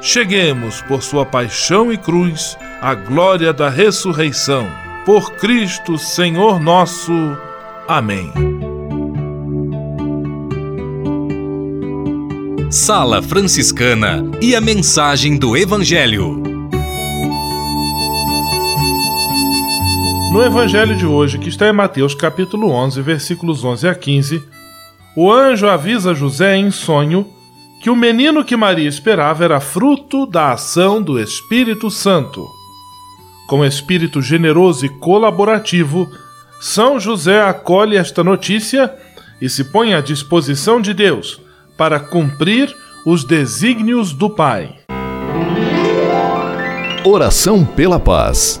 cheguemos, por sua paixão e cruz, à glória da ressurreição. Por Cristo, Senhor nosso. Amém. Sala Franciscana e a mensagem do Evangelho. No Evangelho de hoje, que está em Mateus capítulo 11, versículos 11 a 15, o anjo avisa José em sonho que o menino que Maria esperava era fruto da ação do Espírito Santo. Com espírito generoso e colaborativo, São José acolhe esta notícia e se põe à disposição de Deus para cumprir os desígnios do Pai. Oração pela paz.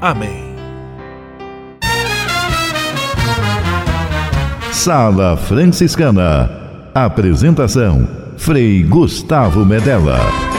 Amém. Sala Franciscana. Apresentação: Frei Gustavo Medella.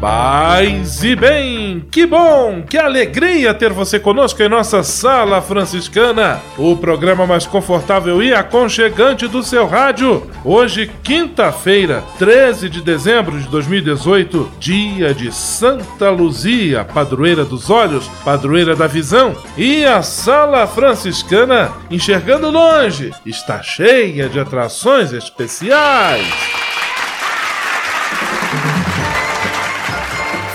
Paz e bem, que bom, que alegria ter você conosco em nossa sala franciscana, o programa mais confortável e aconchegante do seu rádio. Hoje, quinta-feira, 13 de dezembro de 2018, dia de Santa Luzia, padroeira dos olhos, padroeira da visão, e a sala franciscana, enxergando longe, está cheia de atrações especiais.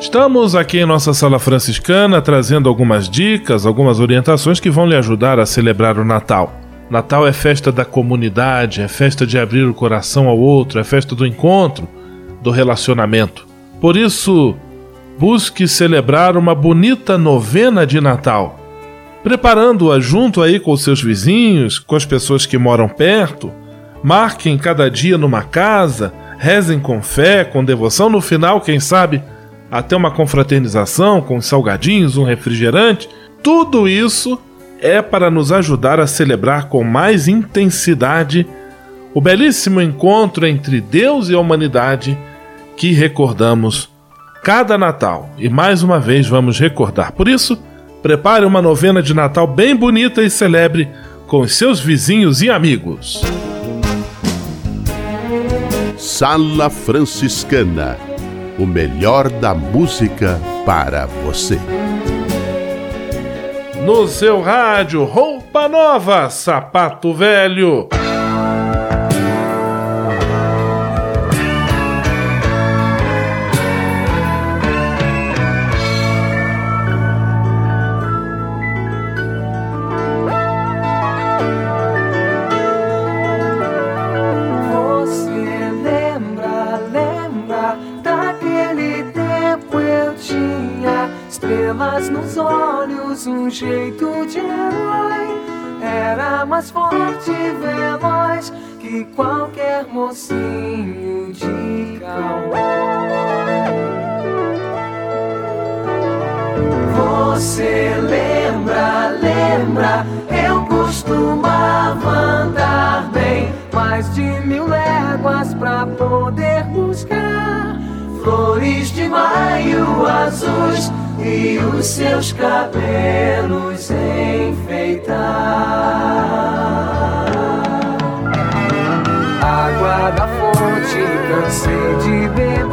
Estamos aqui em nossa sala franciscana trazendo algumas dicas, algumas orientações que vão lhe ajudar a celebrar o Natal. Natal é festa da comunidade, é festa de abrir o coração ao outro, é festa do encontro, do relacionamento. Por isso, busque celebrar uma bonita novena de Natal, preparando-a junto aí com os seus vizinhos, com as pessoas que moram perto. Marquem cada dia numa casa, rezem com fé, com devoção, no final, quem sabe, até uma confraternização com salgadinhos, um refrigerante. Tudo isso é para nos ajudar a celebrar com mais intensidade o belíssimo encontro entre Deus e a humanidade que recordamos cada Natal. E mais uma vez vamos recordar. Por isso, prepare uma novena de Natal bem bonita e celebre com seus vizinhos e amigos. Sala Franciscana o melhor da música para você. No seu rádio, roupa nova, sapato velho. Um jeito de herói. Era mais forte e veloz que qualquer mocinho de cowboy. Você lembra, lembra? Eu costumava andar bem mais de mil léguas pra poder buscar flores de maio azuis e os seus cabelos enfeitar. Água da fonte, cansei de beber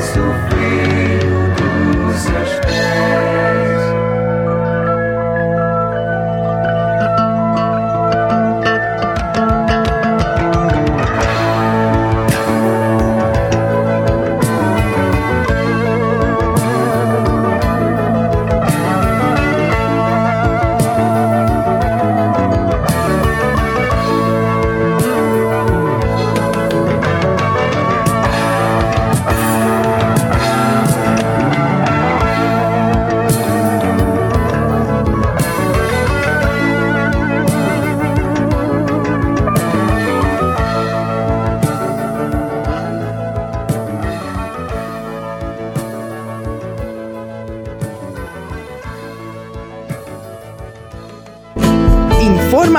Jesus,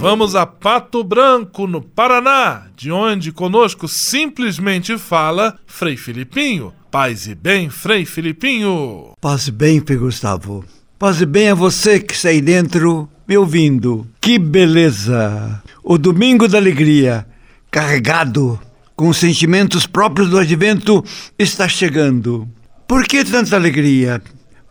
Vamos a Pato Branco, no Paraná, de onde conosco simplesmente fala Frei Filipinho. Paz e bem, Frei Filipinho. Paz e bem, Frei Gustavo. Paz e bem a você que está aí dentro me ouvindo. Que beleza! O Domingo da Alegria, carregado com os sentimentos próprios do advento, está chegando. Por que tanta alegria?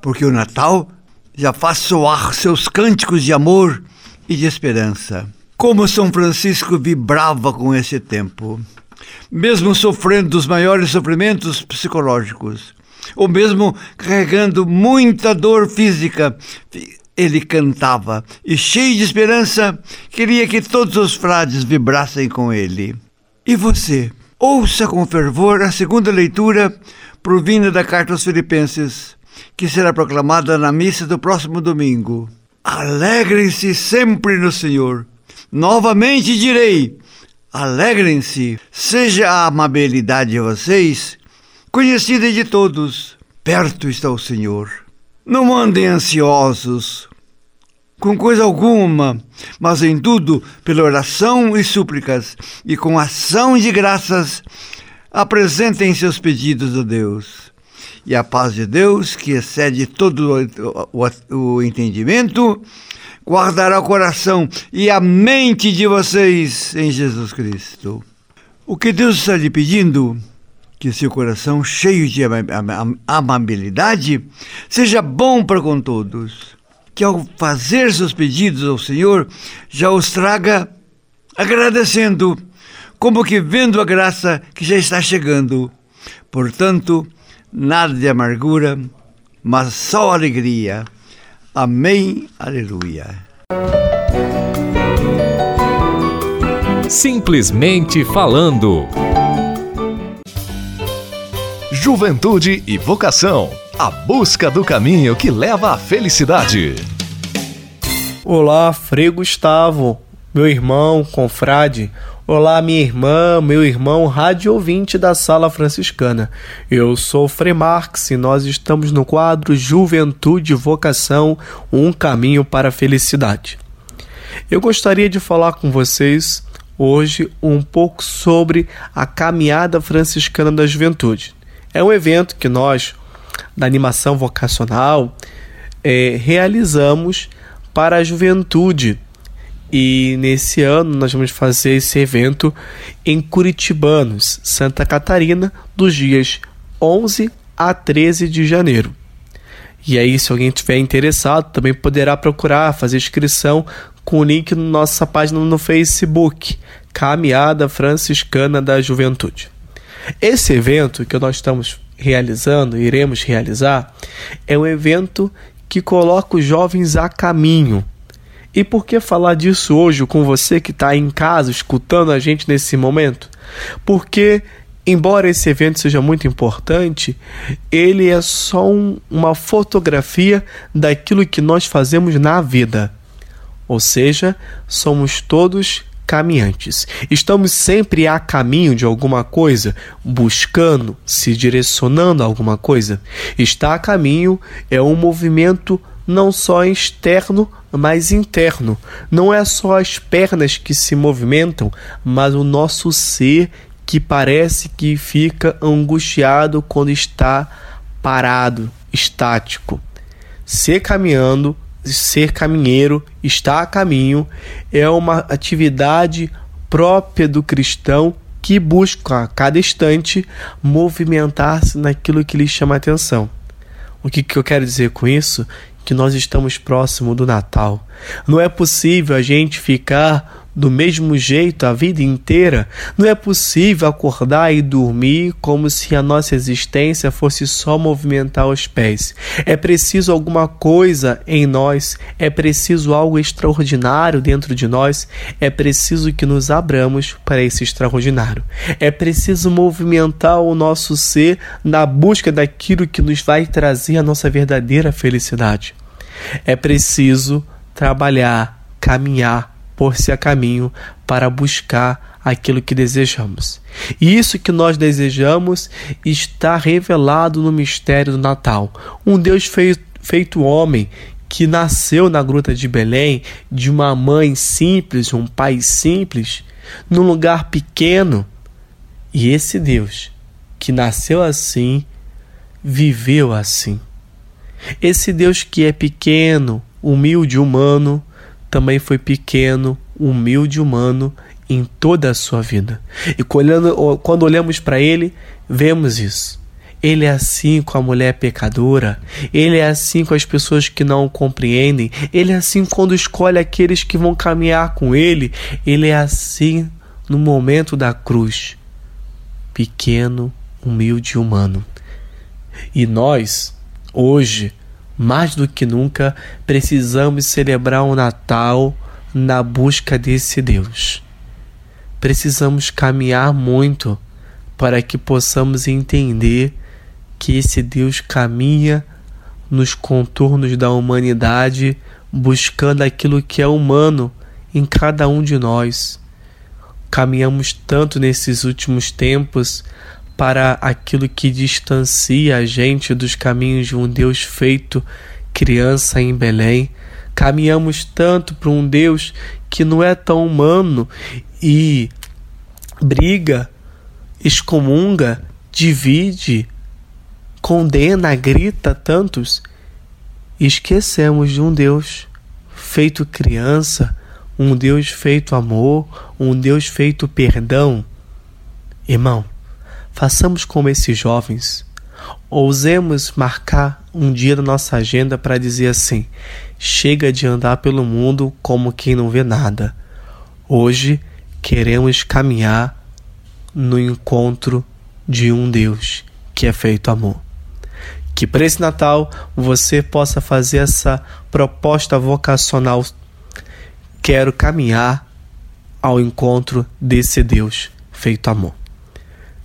Porque o Natal já faz soar seus cânticos de amor e de esperança. Como São Francisco vibrava com esse tempo, mesmo sofrendo dos maiores sofrimentos psicológicos, ou mesmo carregando muita dor física, ele cantava e, cheio de esperança, queria que todos os frades vibrassem com ele. E você? Ouça com fervor a segunda leitura provinda da Carta aos Filipenses, que será proclamada na missa do próximo domingo. Alegrem-se sempre no Senhor. Novamente direi: alegrem-se. Seja a amabilidade de vocês conhecida de todos. Perto está o Senhor. Não andem ansiosos com coisa alguma, mas em tudo, pela oração e súplicas, e com ação de graças, apresentem seus pedidos a Deus e a paz de Deus, que excede todo o, o, o entendimento, guardará o coração e a mente de vocês em Jesus Cristo. O que Deus está lhe pedindo? Que seu coração, cheio de amabilidade, seja bom para com todos que ao fazer seus pedidos ao Senhor, já os traga agradecendo, como que vendo a graça que já está chegando. Portanto, nada de amargura, mas só alegria. Amém. Aleluia. Simplesmente falando. Juventude e vocação. A busca do caminho que leva à felicidade. Olá, Frei Gustavo, meu irmão, confrade. Olá, minha irmã, meu irmão, rádio ouvinte da Sala Franciscana. Eu sou Frei Marx e nós estamos no quadro Juventude Vocação Um Caminho para a Felicidade. Eu gostaria de falar com vocês hoje um pouco sobre a Caminhada Franciscana da Juventude. É um evento que nós, da animação vocacional, é, realizamos para a juventude. E nesse ano nós vamos fazer esse evento em Curitibanos, Santa Catarina, dos dias 11 a 13 de janeiro. E aí, se alguém tiver interessado, também poderá procurar fazer inscrição com o link na nossa página no Facebook, Caminhada Franciscana da Juventude. Esse evento que nós estamos realizando, iremos realizar, é um evento que coloca os jovens a caminho. E por que falar disso hoje com você que está em casa escutando a gente nesse momento? Porque, embora esse evento seja muito importante, ele é só um, uma fotografia daquilo que nós fazemos na vida. Ou seja, somos todos caminhantes. Estamos sempre a caminho de alguma coisa, buscando, se direcionando a alguma coisa. Estar a caminho é um movimento não só externo, mas interno. Não é só as pernas que se movimentam, mas o nosso ser que parece que fica angustiado quando está parado, estático. Ser caminhando ser caminheiro, estar a caminho, é uma atividade própria do cristão que busca a cada instante movimentar-se naquilo que lhe chama atenção. O que, que eu quero dizer com isso? Que nós estamos próximo do Natal. Não é possível a gente ficar do mesmo jeito a vida inteira, não é possível acordar e dormir como se a nossa existência fosse só movimentar os pés. É preciso alguma coisa em nós, é preciso algo extraordinário dentro de nós, é preciso que nos abramos para esse extraordinário. É preciso movimentar o nosso ser na busca daquilo que nos vai trazer a nossa verdadeira felicidade. É preciso trabalhar, caminhar, pôr-se a caminho para buscar aquilo que desejamos. E isso que nós desejamos está revelado no mistério do Natal. Um Deus feito, feito homem que nasceu na gruta de Belém de uma mãe simples, um pai simples, num lugar pequeno. E esse Deus que nasceu assim, viveu assim. Esse Deus que é pequeno, humilde, humano, também foi pequeno, humilde humano em toda a sua vida. E quando olhamos para ele, vemos isso. Ele é assim com a mulher pecadora, ele é assim com as pessoas que não o compreendem, ele é assim quando escolhe aqueles que vão caminhar com ele, ele é assim no momento da cruz. Pequeno, humilde humano. E nós, hoje, mais do que nunca, precisamos celebrar o Natal na busca desse Deus. Precisamos caminhar muito para que possamos entender que esse Deus caminha nos contornos da humanidade, buscando aquilo que é humano em cada um de nós. Caminhamos tanto nesses últimos tempos para aquilo que distancia a gente dos caminhos de um Deus feito criança em Belém. Caminhamos tanto para um Deus que não é tão humano e briga, excomunga, divide, condena, grita tantos. esquecemos de um Deus feito criança, um Deus feito amor, um Deus feito perdão. Irmão, Façamos como esses jovens. Ousemos marcar um dia na nossa agenda para dizer assim: chega de andar pelo mundo como quem não vê nada. Hoje queremos caminhar no encontro de um Deus que é feito amor. Que para esse Natal você possa fazer essa proposta vocacional. Quero caminhar ao encontro desse Deus feito amor.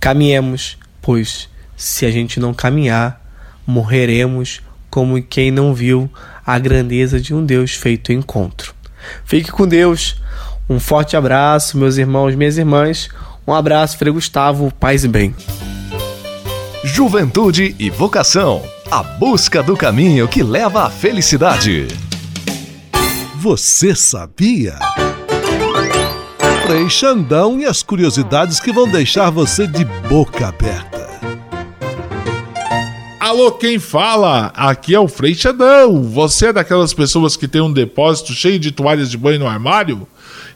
Caminhemos, pois se a gente não caminhar, morreremos como quem não viu a grandeza de um Deus feito encontro. Fique com Deus. Um forte abraço, meus irmãos, minhas irmãs. Um abraço, Frei Gustavo, paz e bem. Juventude e vocação. A busca do caminho que leva à felicidade. Você sabia? Frei Xandão e as curiosidades que vão deixar você de boca aberta. Alô, quem fala? Aqui é o Frei Xandão. Você é daquelas pessoas que tem um depósito cheio de toalhas de banho no armário?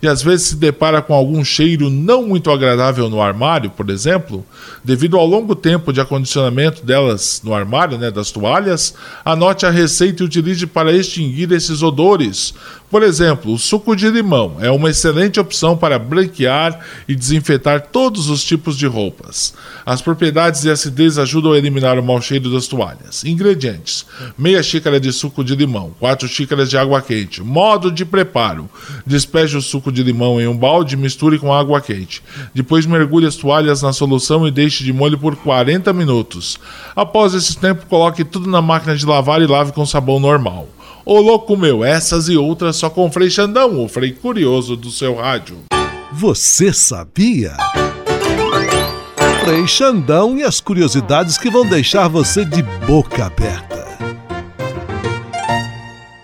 e às vezes se depara com algum cheiro não muito agradável no armário, por exemplo, devido ao longo tempo de acondicionamento delas no armário, né, das toalhas, anote a receita e utilize para extinguir esses odores. Por exemplo, o suco de limão é uma excelente opção para branquear e desinfetar todos os tipos de roupas. As propriedades de acidez ajudam a eliminar o mau cheiro das toalhas. Ingredientes: meia xícara de suco de limão, 4 xícaras de água quente. Modo de preparo: despeje o suco de limão em um balde e misture com água quente. Depois mergulhe as toalhas na solução e deixe de molho por 40 minutos. Após esse tempo, coloque tudo na máquina de lavar e lave com sabão normal. Ô louco meu, essas e outras só com o Frei Xandão, o Frei Curioso do seu rádio. Você sabia? Frei Xandão e as curiosidades que vão deixar você de boca aberta.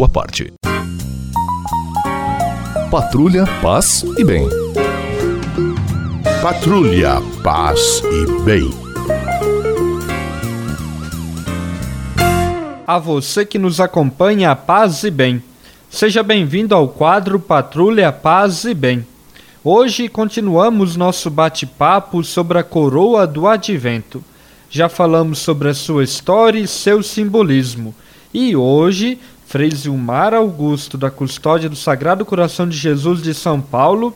sua parte. Patrulha, paz e bem. Patrulha, paz e bem. A você que nos acompanha, paz e bem. Seja bem-vindo ao quadro Patrulha, paz e bem. Hoje continuamos nosso bate-papo sobre a coroa do advento. Já falamos sobre a sua história e seu simbolismo. E hoje Frei Zilmar Augusto, da Custódia do Sagrado Coração de Jesus de São Paulo,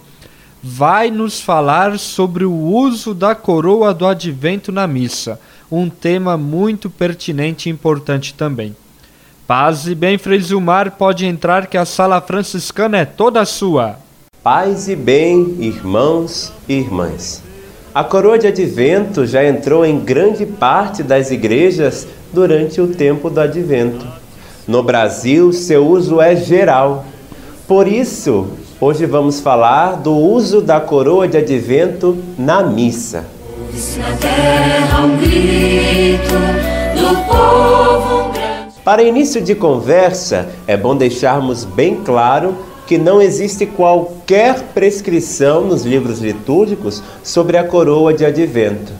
vai nos falar sobre o uso da coroa do advento na missa, um tema muito pertinente e importante também. Paz e bem, Frei Zilmar, pode entrar que a sala franciscana é toda sua. Paz e bem, irmãos e irmãs. A coroa de advento já entrou em grande parte das igrejas durante o tempo do advento. No Brasil, seu uso é geral. Por isso, hoje vamos falar do uso da coroa de advento na missa. Para início de conversa, é bom deixarmos bem claro que não existe qualquer prescrição nos livros litúrgicos sobre a coroa de advento.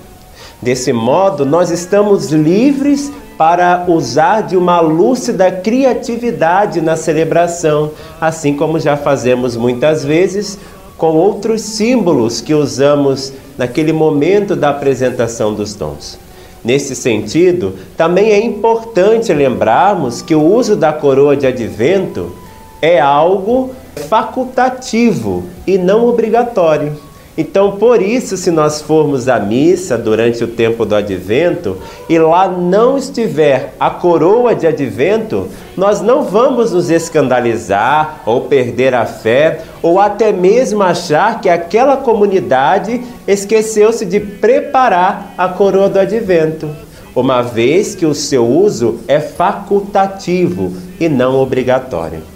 Desse modo, nós estamos livres para usar de uma lúcida criatividade na celebração, assim como já fazemos muitas vezes com outros símbolos que usamos naquele momento da apresentação dos dons. Nesse sentido, também é importante lembrarmos que o uso da coroa de advento é algo facultativo e não obrigatório. Então, por isso, se nós formos à missa durante o tempo do advento e lá não estiver a coroa de advento, nós não vamos nos escandalizar ou perder a fé ou até mesmo achar que aquela comunidade esqueceu-se de preparar a coroa do advento, uma vez que o seu uso é facultativo e não obrigatório.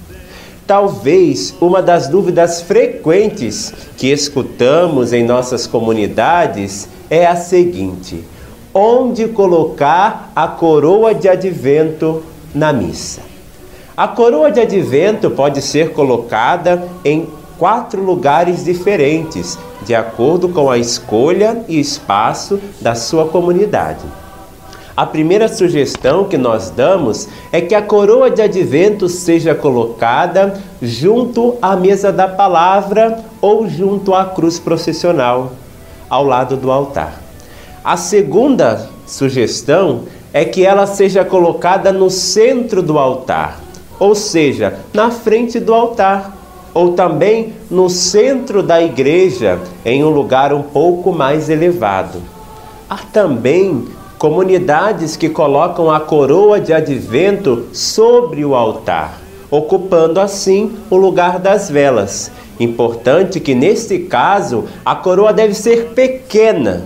Talvez uma das dúvidas frequentes que escutamos em nossas comunidades é a seguinte: onde colocar a coroa de advento na missa. A coroa de advento pode ser colocada em quatro lugares diferentes, de acordo com a escolha e espaço da sua comunidade. A primeira sugestão que nós damos é que a coroa de advento seja colocada junto à mesa da palavra ou junto à cruz processional, ao lado do altar. A segunda sugestão é que ela seja colocada no centro do altar, ou seja, na frente do altar ou também no centro da igreja, em um lugar um pouco mais elevado. Há também comunidades que colocam a coroa de advento sobre o altar, ocupando assim o lugar das velas. Importante que neste caso a coroa deve ser pequena.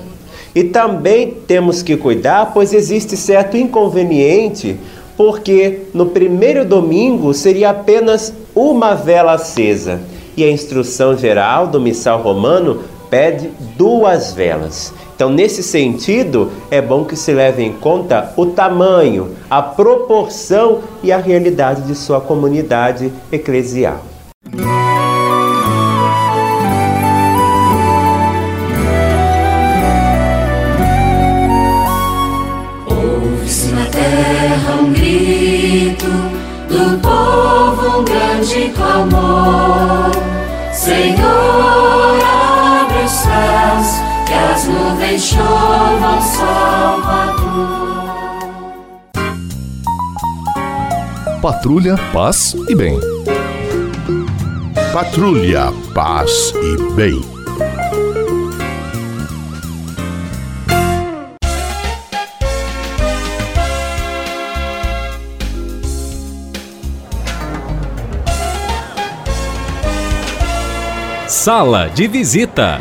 E também temos que cuidar, pois existe certo inconveniente porque no primeiro domingo seria apenas uma vela acesa e a instrução geral do missal romano pede duas velas. Então, nesse sentido, é bom que se leve em conta o tamanho, a proporção e a realidade de sua comunidade eclesial. grande clamor. Senhor, abre os céus, que as nuvens chovam, Salvador. Patrulha, paz e bem. Patrulha, paz e bem. Sala de visita.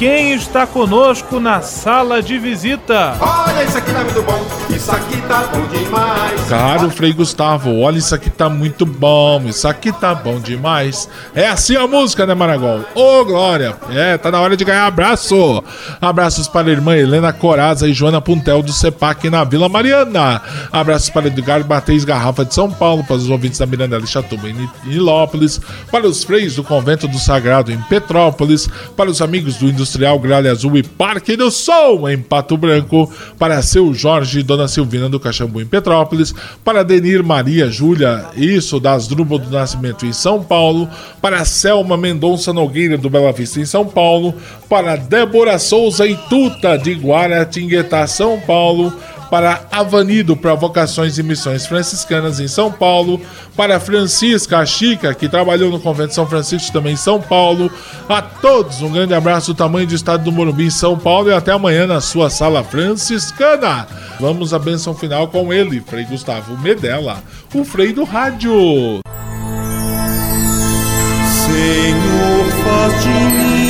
quem está conosco na sala de visita. Olha, isso aqui tá muito bom, isso aqui tá bom demais. Caro Frei Gustavo, olha, isso aqui tá muito bom, isso aqui tá bom demais. É assim a música, né, Maragol? Ô, oh, Glória! É, tá na hora de ganhar abraço. Abraços para a irmã Helena Coraza e Joana Puntel do CEPAC na Vila Mariana. Abraços para Edgar Bateis Garrafa de São Paulo, para os ouvintes da Mirandela e Chatuba em Nilópolis, para os freios do Convento do Sagrado em Petrópolis, para os amigos do Industrial Industrial Gralha Azul e Parque do Sol, em Pato Branco, para seu Jorge e Dona Silvina do Caxambu, em Petrópolis, para Denir Maria Júlia, isso das Drubo do Nascimento, em São Paulo, para Selma Mendonça Nogueira do Bela Vista, em São Paulo, para Débora Souza e Tuta de Guaratinguetá, São Paulo, para Avanido para Vocações e Missões Franciscanas em São Paulo, para Francisca Chica, que trabalhou no Convento São Francisco também em São Paulo. A todos um grande abraço do tamanho do estado do Morumbi em São Paulo e até amanhã na sua sala franciscana. Vamos à benção final com ele, Frei Gustavo Medella, o Frei do Rádio. Senhor, faz de mim